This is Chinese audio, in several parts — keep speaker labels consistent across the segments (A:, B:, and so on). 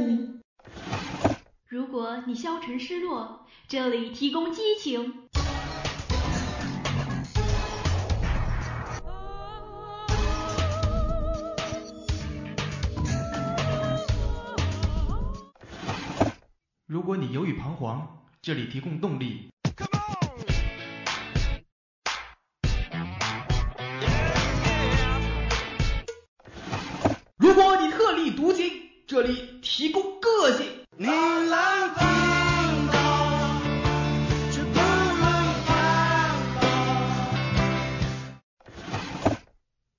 A: 名。
B: 如果你消沉失落，这里提供激情。
C: 如果你犹豫彷徨，这里提供动力。如果你特立独行，这里提供个性。你来听到，却不能。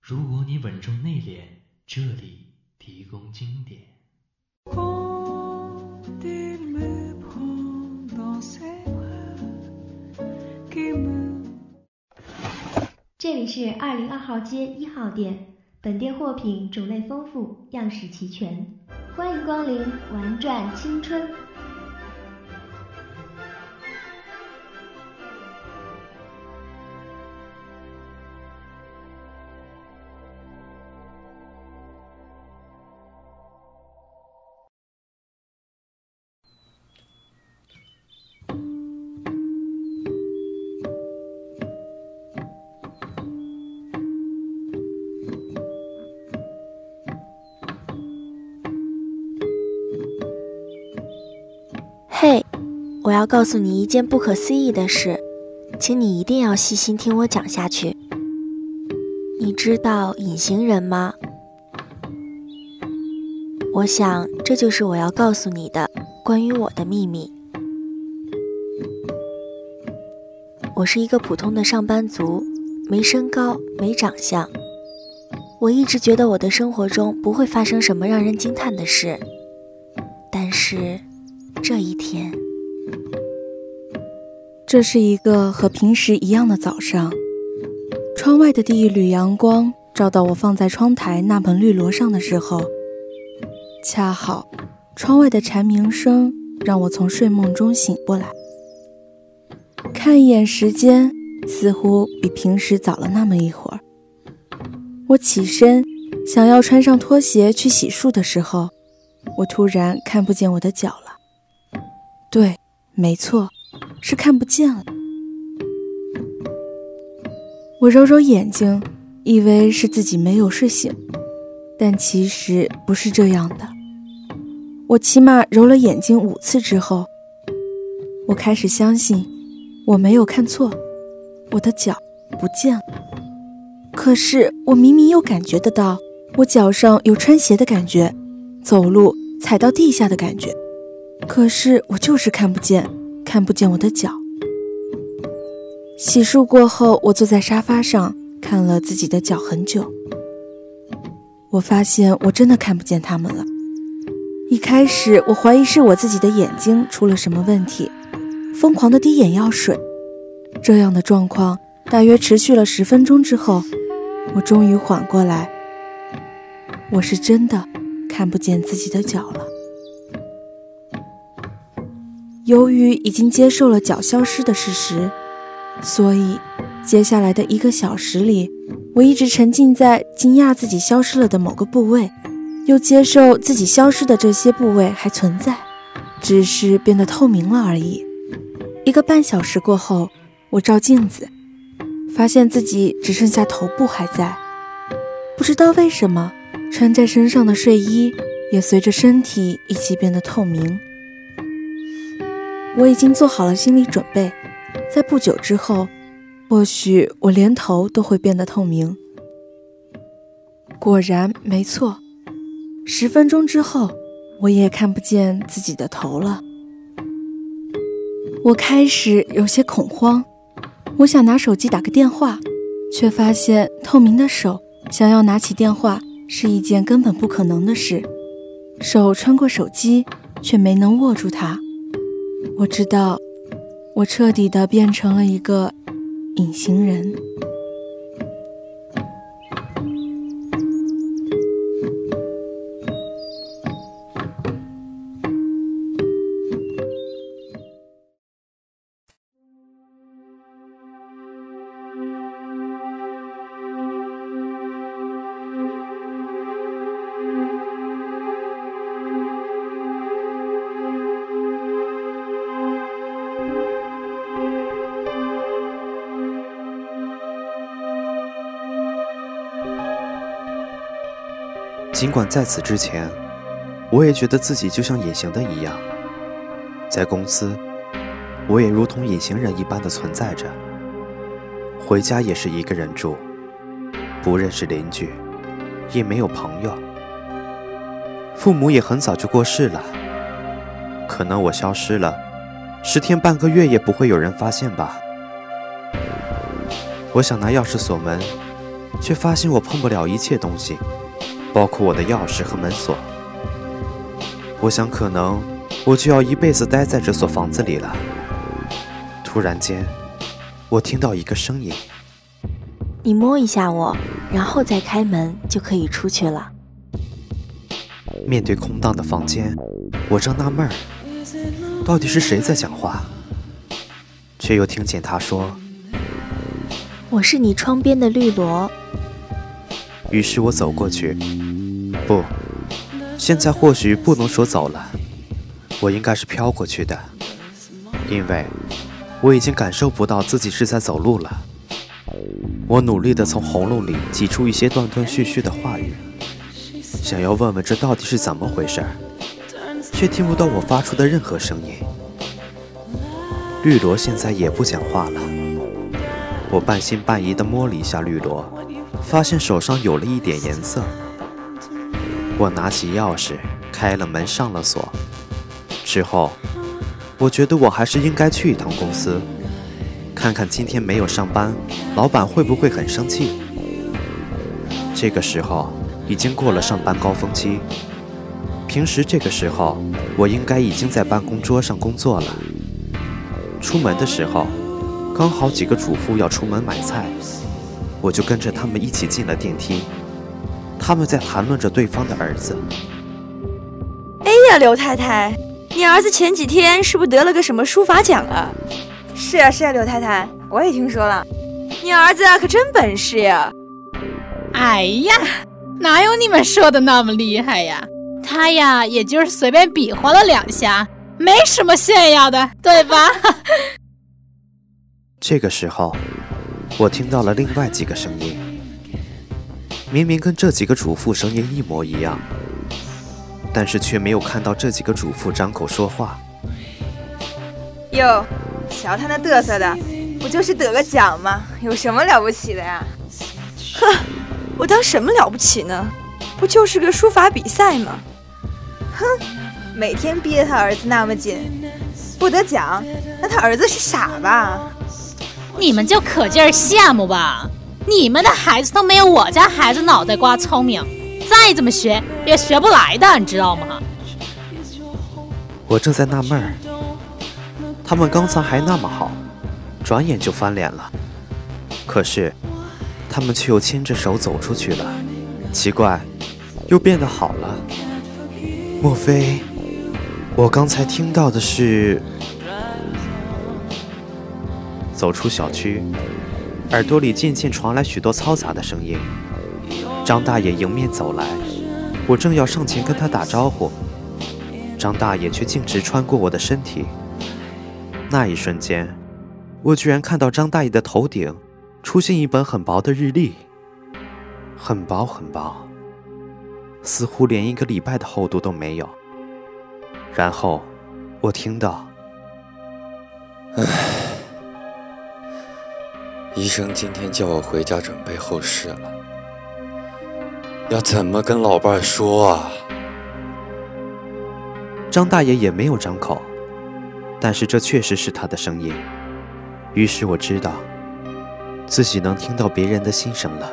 C: 如果你稳重内敛，这里提供经典。
D: 这里是二零二号街一号店。本店货品种类丰富，样式齐全，欢迎光临，玩转青春。
E: 我要告诉你一件不可思议的事，请你一定要细心听我讲下去。你知道隐形人吗？我想这就是我要告诉你的关于我的秘密。我是一个普通的上班族，没身高，没长相。我一直觉得我的生活中不会发生什么让人惊叹的事，这
F: 是一个和平时一样的早上。窗外的第一缕阳光照到我放在窗台那盆绿萝上的时候，恰好窗外的蝉鸣声让我从睡梦中醒过来。看一眼时间，似乎比平时早了那么一会儿。我起身想要穿上拖鞋去洗漱的时候，我突然看不见我的脚了。对，没错，是看不见了。我揉揉眼睛，以为是自己没有睡醒，但其实不是这样的。我起码揉了眼睛五次之后，我开始相信我没有看错，我的脚不见了。可是我明明又感觉得到，我脚上有穿鞋的感觉，走路踩到地下的感觉。可是我就是看不见，看不见我的脚。洗漱过后，我坐在沙发上看了自己的脚很久。我发现我真的看不见他们了。一开始我怀疑是我自己的眼睛出了什么问题，疯狂的滴眼药水。这样的状况大约持续了十分钟之后，我终于缓过来。我是真的看不见自己的脚了。由于已经接受了脚消失的事实，所以接下来的一个小时里，我一直沉浸在惊讶自己消失了的某个部位，又接受自己消失的这些部位还存在，只是变得透明了而已。一个半小时过后，我照镜子，发现自己只剩下头部还在，不知道为什么，穿在身上的睡衣也随着身体一起变得透明。我已经做好了心理准备，在不久之后，或许我连头都会变得透明。果然没错，十分钟之后，我也看不见自己的头了。我开始有些恐慌，我想拿手机打个电话，却发现透明的手想要拿起电话是一件根本不可能的事，手穿过手机，却没能握住它。我知道，我彻底的变成了一个隐形人。
A: 尽管在此之前，我也觉得自己就像隐形的一样，在公司，我也如同隐形人一般的存在着。回家也是一个人住，不认识邻居，也没有朋友。父母也很早就过世了，可能我消失了，十天半个月也不会有人发现吧。我想拿钥匙锁门，却发现我碰不了一切东西，包括我的钥匙和门锁。我想可能我就要一辈子待在这所房子里了。突然间，我听到一个声音：“
E: 你摸一下我，然后再开门就可以出去了。”
A: 面对空荡的房间，我正纳闷儿，到底是谁在讲话，却又听见他说：“
E: 我是你窗边的绿萝。”
A: 于是我走过去，不，现在或许不能说走了，我应该是飘过去的，因为我已经感受不到自己是在走路了。我努力地从喉咙里挤出一些断断续续的话语。想要问问这到底是怎么回事，却听不到我发出的任何声音。绿萝现在也不讲话了。我半信半疑地摸了一下绿萝，发现手上有了一点颜色。我拿起钥匙开了门，上了锁。之后，我觉得我还是应该去一趟公司，看看今天没有上班，老板会不会很生气。这个时候。已经过了上班高峰期。平时这个时候，我应该已经在办公桌上工作了。出门的时候，刚好几个主妇要出门买菜，我就跟着他们一起进了电梯。他们在谈论着对方的儿子。
G: 哎呀，刘太太，你儿子前几天是不是得了个什么书法奖啊？
H: 是啊是啊，刘太太，我也听说了。
G: 你儿子可真本事呀！
I: 哎呀！哪有你们说的那么厉害呀？他呀，也就是随便比划了两下，没什么炫耀的，对吧？
A: 这个时候，我听到了另外几个声音，明明跟这几个主妇声音一模一样，但是却没有看到这几个主妇张口说话。
H: 哟，瞧他那嘚瑟的，不就是得个奖吗？有什么了不起的呀？
G: 哼。我当什么了不起呢？不就是个书法比赛吗？
H: 哼，每天逼着他儿子那么紧，不得奖，那他儿子是傻吧？
I: 你们就可劲儿羡慕吧！你们的孩子都没有我家孩子脑袋瓜聪明，再怎么学也学不来的，你知道吗？
A: 我正在纳闷儿，他们刚才还那么好，转眼就翻脸了。可是。他们却又牵着手走出去了，奇怪，又变得好了。莫非我刚才听到的是？走出小区，耳朵里渐渐传来许多嘈杂的声音。张大爷迎面走来，我正要上前跟他打招呼，张大爷却径直穿过我的身体。那一瞬间，我居然看到张大爷的头顶。出现一本很薄的日历，很薄很薄，似乎连一个礼拜的厚度都没有。然后，我听到：“
J: 唉，医生今天叫我回家准备后事了，要怎么跟老伴说啊？”
A: 张大爷也没有张口，但是这确实是他的声音。于是我知道。自己能听到别人的心声了。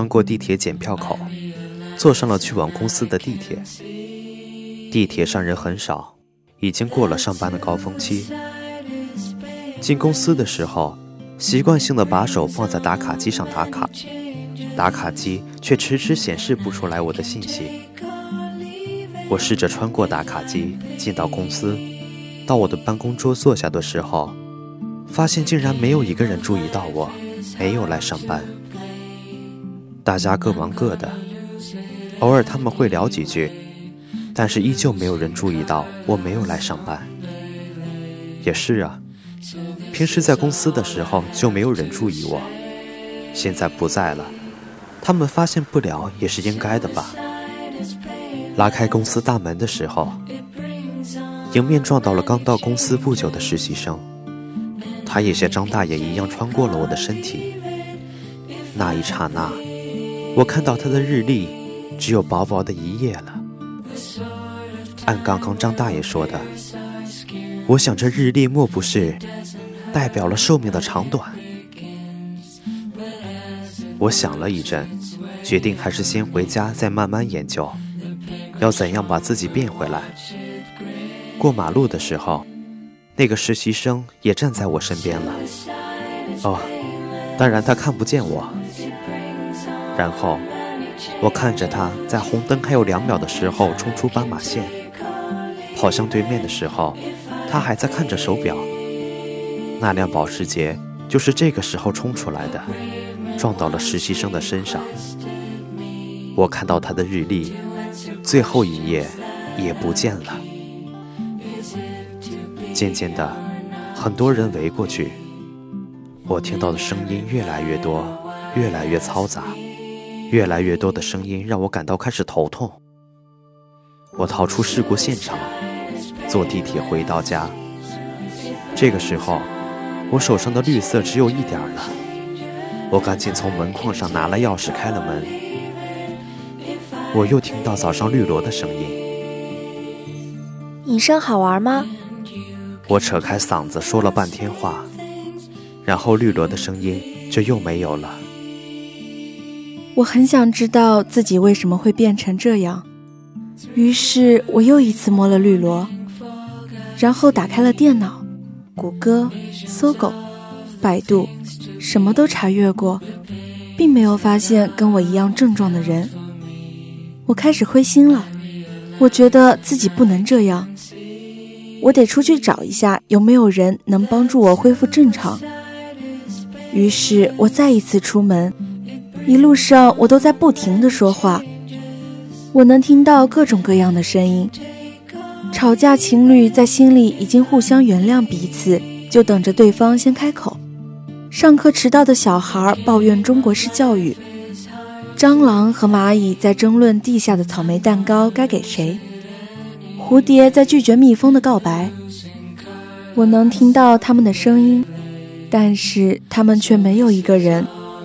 A: 穿过地铁检票口。坐上了去往公司的地铁，地铁上人很少，已经过了上班的高峰期。进公司的时候，习惯性的把手放在打卡机上打卡，打卡机却迟迟显示不出来我的信息。我试着穿过打卡机进到公司，到我的办公桌坐下的时候，发现竟然没有一个人注意到我没有来上班。大家各忙各的，偶尔他们会聊几句，但是依旧没有人注意到我没有来上班。也是啊，平时在公司的时候就没有人注意我，现在不在了，他们发现不了也是应该的吧。拉开公司大门的时候，迎面撞到了刚到公司不久的实习生，他也像张大爷一样穿过了我的身体。那一刹那，我看到他的日历只有薄薄的一页了。按刚刚张大爷说的，我想这日历莫不是代表了寿命的长短？我想了一阵，决定还是先回家再慢慢研究。要怎样把自己变回来？过马路的时候，那个实习生也站在我身边了。哦，当然他看不见我。然后，我看着他在红灯还有两秒的时候冲出斑马线，跑向对面的时候，他还在看着手表。那辆保时捷就是这个时候冲出来的，撞到了实习生的身上。我看到他的日历。最后一页也不见了。渐渐的，很多人围过去，我听到的声音越来越多，越来越嘈杂，越来越多的声音让我感到开始头痛。我逃出事故现场，坐地铁回到家。这个时候，我手上的绿色只有一点了。我赶紧从门框上拿了钥匙，开了门。我又听到早上绿萝的声音。
E: 隐身好玩吗？
A: 我扯开嗓子说了半天话，然后绿萝的声音就又没有了。
F: 我很想知道自己为什么会变成这样，于是我又一次摸了绿萝，然后打开了电脑，谷歌、搜狗、百度，什么都查阅过，并没有发现跟我一样症状的人。我开始灰心了，我觉得自己不能这样，我得出去找一下有没有人能帮助我恢复正常。于是我再一次出门，一路上我都在不停的说话，我能听到各种各样的声音，吵架情侣在心里已经互相原谅彼此，就等着对方先开口。上课迟到的小孩抱怨中国式教育。蟑螂和蚂蚁在争论地下的草莓蛋糕该给谁，蝴蝶在拒绝蜜蜂的告白。我能听到他们的声音，但是他们却没有一个人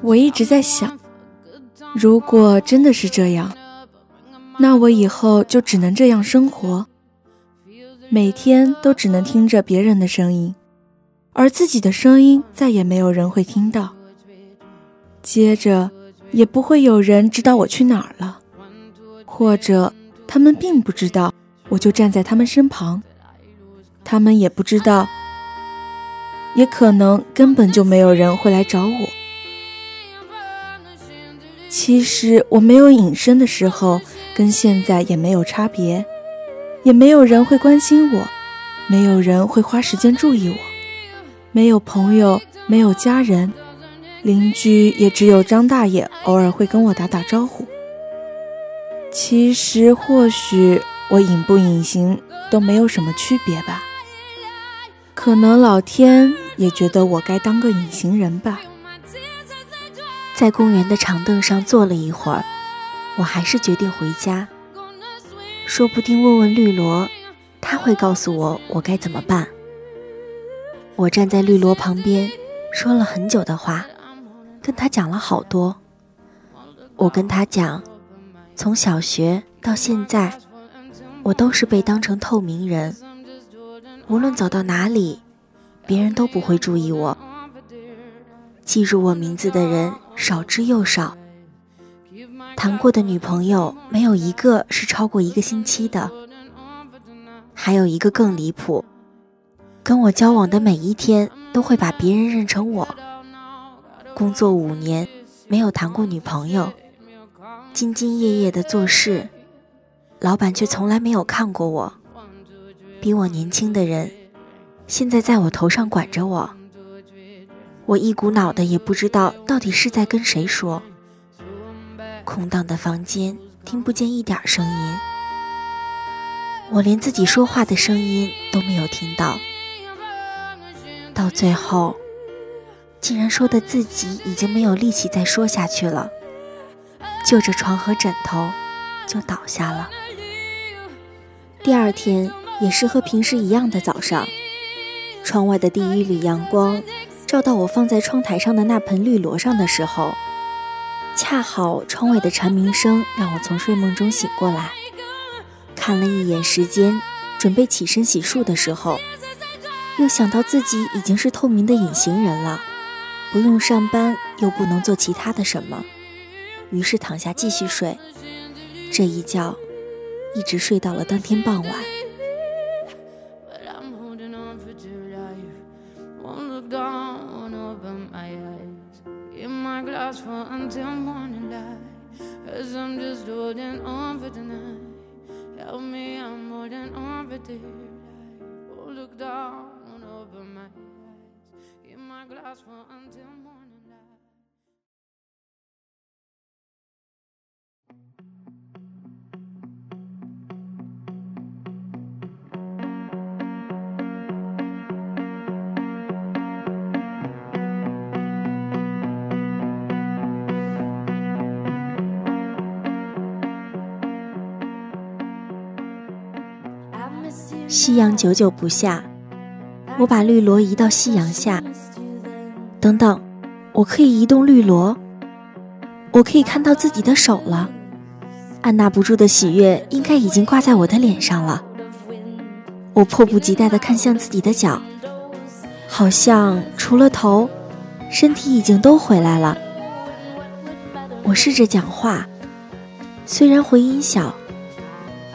F: 我一直在想，如果真的是这样，那我以后就只能这样生活，每天都只能听着别人的声音，而自己的声音再也没有人会听到。接着，也不会有人知道我去哪儿了，或者他们并不知道，我就站在他们身旁，他们也不知道。也可能根本就没有人会来找我。其实我没有隐身的时候，跟现在也没有差别，也没有人会关心我，没有人会花时间注意我，没有朋友，没有家人，邻居也只有张大爷偶尔会跟我打打招呼。其实或许我隐不隐形都没有什么区别吧，可能老天。也觉得我该当个隐形人吧。
E: 在公园的长凳上坐了一会儿，我还是决定回家。说不定问问绿萝，他会告诉我我该怎么办。我站在绿萝旁边，说了很久的话，跟他讲了好多。我跟他讲，从小学到现在，我都是被当成透明人，无论走到哪里，别人都不会注意我。记住我名字的人少之又少，谈过的女朋友没有一个是超过一个星期的。还有一个更离谱，跟我交往的每一天都会把别人认成我。工作五年没有谈过女朋友，兢兢业业的做事，老板却从来没有看过我。比我年轻的人，现在在我头上管着我。我一股脑的也不知道到底是在跟谁说。空荡的房间听不见一点声音，我连自己说话的声音都没有听到。到最后，竟然说的自己已经没有力气再说下去了，就着床和枕头就倒下了。第二天也是和平时一样的早上，窗外的第一缕阳光。照到我放在窗台上的那盆绿萝上的时候，恰好窗外的蝉鸣声让我从睡梦中醒过来。看了一眼时间，准备起身洗漱的时候，又想到自己已经是透明的隐形人了，不用上班，又不能做其他的什么，于是躺下继续睡。这一觉，一直睡到了当天傍晚。夕阳久久不下，我把绿萝移到夕阳下。等等，我可以移动绿萝，我可以看到自己的手了。按捺不住的喜悦应该已经挂在我的脸上了。我迫不及待地看向自己的脚，好像除了头，身体已经都回来了。我试着讲话，虽然回音小，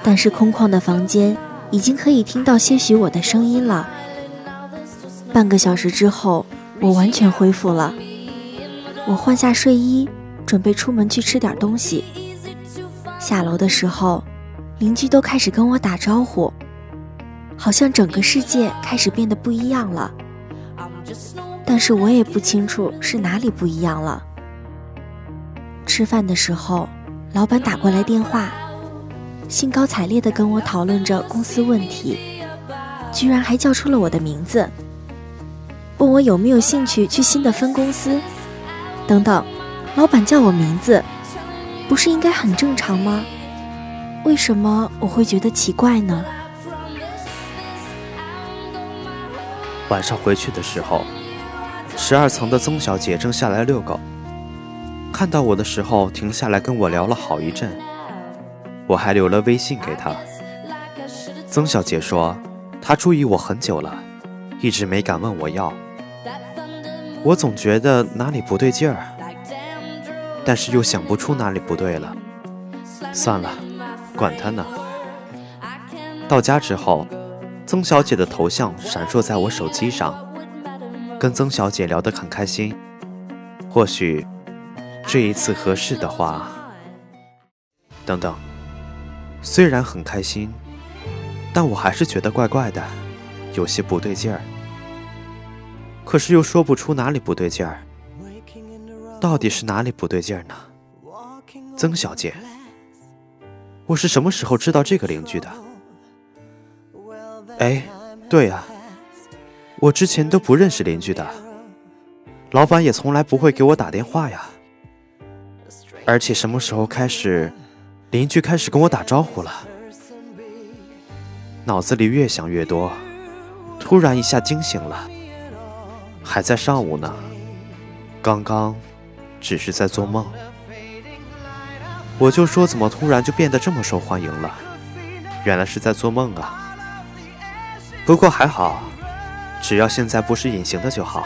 E: 但是空旷的房间。已经可以听到些许我的声音了。半个小时之后，我完全恢复了。我换下睡衣，准备出门去吃点东西。下楼的时候，邻居都开始跟我打招呼，好像整个世界开始变得不一样了。但是我也不清楚是哪里不一样了。吃饭的时候，老板打过来电话。兴高采烈地跟我讨论着公司问题，居然还叫出了我的名字，问我有没有兴趣去新的分公司。等等，老板叫我名字，不是应该很正常吗？为什么我会觉得奇怪呢？
A: 晚上回去的时候，十二层的曾小姐正下来遛狗，看到我的时候停下来跟我聊了好一阵。我还留了微信给他。曾小姐说，她注意我很久了，一直没敢问我要。我总觉得哪里不对劲儿，但是又想不出哪里不对了。算了，管他呢。到家之后，曾小姐的头像闪烁在我手机上，跟曾小姐聊得很开心。或许这一次合适的话，等等。虽然很开心，但我还是觉得怪怪的，有些不对劲儿。可是又说不出哪里不对劲儿，到底是哪里不对劲儿呢？曾小姐，我是什么时候知道这个邻居的？哎，对呀，我之前都不认识邻居的，老板也从来不会给我打电话呀。而且什么时候开始？邻居开始跟我打招呼了，脑子里越想越多，突然一下惊醒了。还在上午呢，刚刚只是在做梦。我就说怎么突然就变得这么受欢迎了？原来是在做梦啊！不过还好，只要现在不是隐形的就好。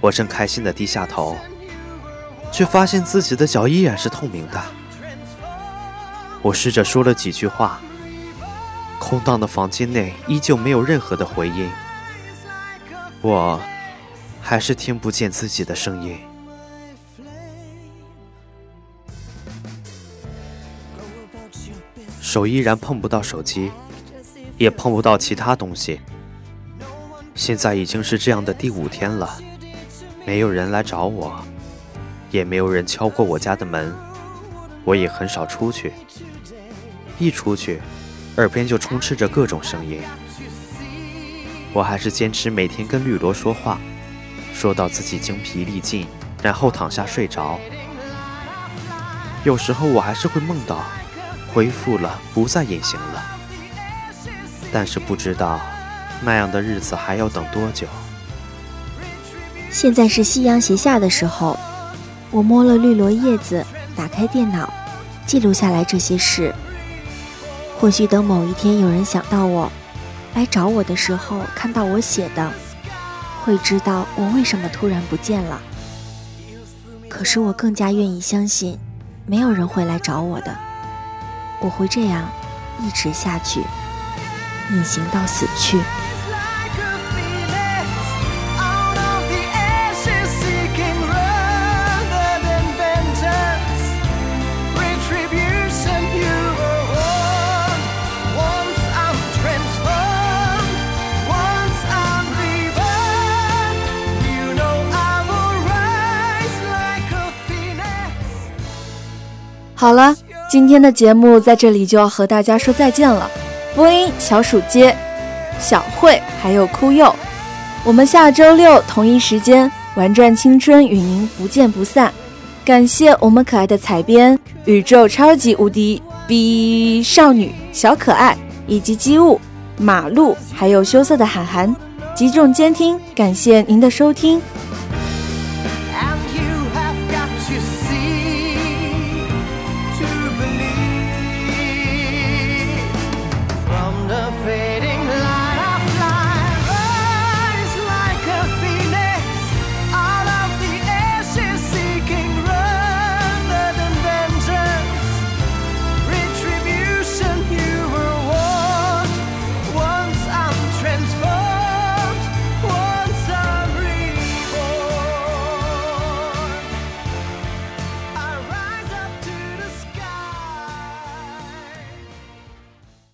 A: 我正开心的低下头，却发现自己的脚依然是透明的。我试着说了几句话，空荡的房间内依旧没有任何的回音，我还是听不见自己的声音。手依然碰不到手机，也碰不到其他东西。现在已经是这样的第五天了，没有人来找我，也没有人敲过我家的门，我也很少出去。一出去，耳边就充斥着各种声音。我还是坚持每天跟绿萝说话，说到自己精疲力尽，然后躺下睡着。有时候我还是会梦到。恢复了，不再隐形了。但是不知道那样的日子还要等多久。
E: 现在是夕阳斜下的时候，我摸了绿萝叶子，打开电脑，记录下来这些事。或许等某一天有人想到我，来找我的时候，看到我写的，会知道我为什么突然不见了。可是我更加愿意相信，没有人会来找我的。我会这样一直下去，隐形到死去。
F: 好了。今天的节目在这里就要和大家说再见了。播音：小鼠街、小慧还有哭幼。我们下周六同一时间玩转青春与您不见不散。感谢我们可爱的采编、宇宙超级无敌 B 少女小可爱以及机务马路，还有羞涩的涵涵。集中监听，感谢您的收听。